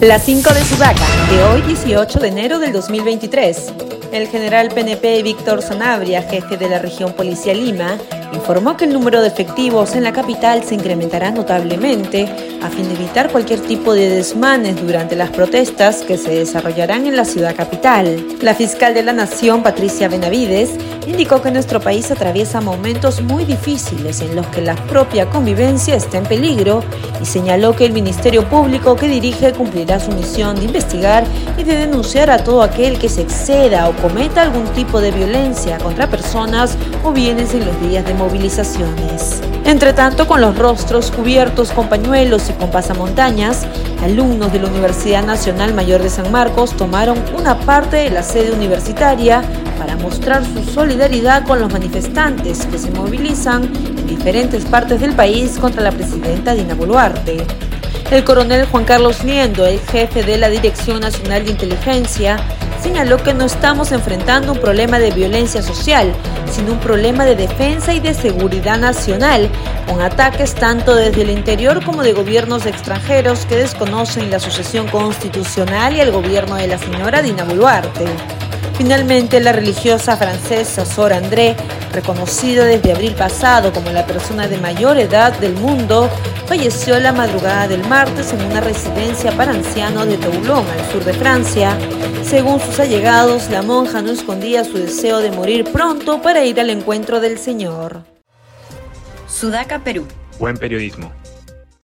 Las 5 de Sudaca, de hoy 18 de enero del 2023. El general PNP Víctor Sanabria, jefe de la región Policía Lima, informó que el número de efectivos en la capital se incrementará notablemente a fin de evitar cualquier tipo de desmanes durante las protestas que se desarrollarán en la ciudad capital. La fiscal de la Nación, Patricia Benavides, indicó que nuestro país atraviesa momentos muy difíciles en los que la propia convivencia está en peligro y señaló que el Ministerio Público que dirige cumplirá su misión de investigar y de denunciar a todo aquel que se exceda o cometa algún tipo de violencia contra personas o bienes en los días de movilizaciones. Entre tanto, con los rostros cubiertos con pañuelos y con pasamontañas, alumnos de la Universidad Nacional Mayor de San Marcos tomaron una parte de la sede universitaria para mostrar su solidaridad con los manifestantes que se movilizan en diferentes partes del país contra la presidenta Dina Boluarte. El coronel Juan Carlos Liendo, el jefe de la Dirección Nacional de Inteligencia, señaló que no estamos enfrentando un problema de violencia social, sino un problema de defensa y de seguridad nacional, con ataques tanto desde el interior como de gobiernos extranjeros que desconocen la sucesión constitucional y el gobierno de la señora Dina Boluarte. Finalmente, la religiosa francesa Sor André, reconocida desde abril pasado como la persona de mayor edad del mundo, falleció la madrugada del martes en una residencia para ancianos de Toulon, al sur de Francia. Según sus allegados, la monja no escondía su deseo de morir pronto para ir al encuentro del Señor. Sudaca, Perú. Buen periodismo.